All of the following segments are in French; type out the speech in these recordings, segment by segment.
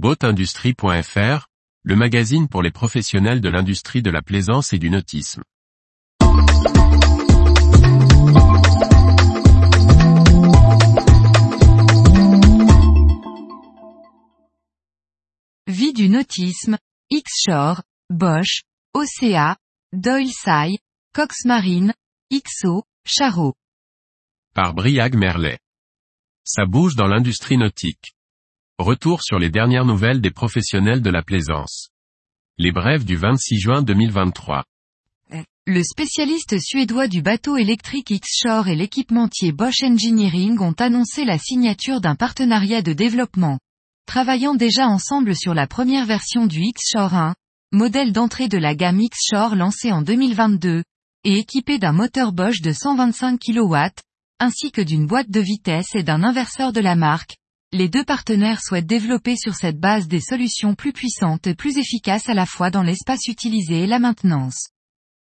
Boatindustrie.fr, le magazine pour les professionnels de l'industrie de la plaisance et du nautisme. Vie du nautisme, X-Shore, Bosch, OCA, Doyle Cox Marine, XO, Charo. Par Briag Merlet. Ça bouge dans l'industrie nautique. Retour sur les dernières nouvelles des professionnels de la plaisance. Les brèves du 26 juin 2023. Le spécialiste suédois du bateau électrique X-Shore et l'équipementier Bosch Engineering ont annoncé la signature d'un partenariat de développement. Travaillant déjà ensemble sur la première version du X-Shore 1, modèle d'entrée de la gamme X-Shore lancé en 2022, et équipé d'un moteur Bosch de 125 kW, ainsi que d'une boîte de vitesse et d'un inverseur de la marque, les deux partenaires souhaitent développer sur cette base des solutions plus puissantes et plus efficaces à la fois dans l'espace utilisé et la maintenance.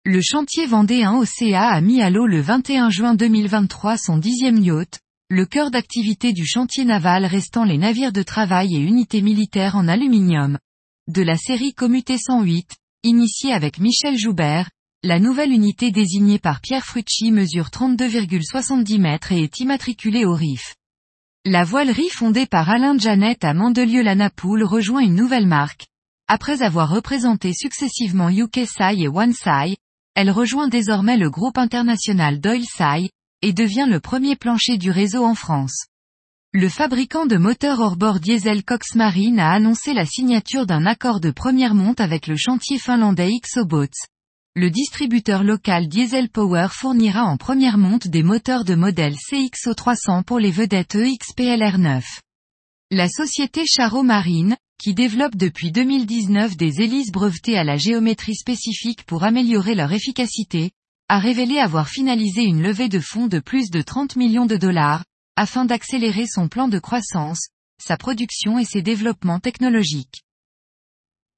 Le chantier vendéen OCA a mis à l'eau le 21 juin 2023 son dixième yacht, le cœur d'activité du chantier naval restant les navires de travail et unités militaires en aluminium. De la série Commuté 108, initiée avec Michel Joubert, la nouvelle unité désignée par Pierre Frucci mesure 32,70 mètres et est immatriculée au RIF. La voilerie fondée par Alain Janet à Mandelieu-la-Napoule rejoint une nouvelle marque. Après avoir représenté successivement UKSI et OneSai, elle rejoint désormais le groupe international Doyle et devient le premier plancher du réseau en France. Le fabricant de moteurs hors-bord diesel Cox Marine a annoncé la signature d'un accord de première monte avec le chantier finlandais Xobots le distributeur local Diesel Power fournira en première monte des moteurs de modèle CXO300 pour les vedettes EXPLR9. La société Charo Marine, qui développe depuis 2019 des hélices brevetées à la géométrie spécifique pour améliorer leur efficacité, a révélé avoir finalisé une levée de fonds de plus de 30 millions de dollars, afin d'accélérer son plan de croissance, sa production et ses développements technologiques.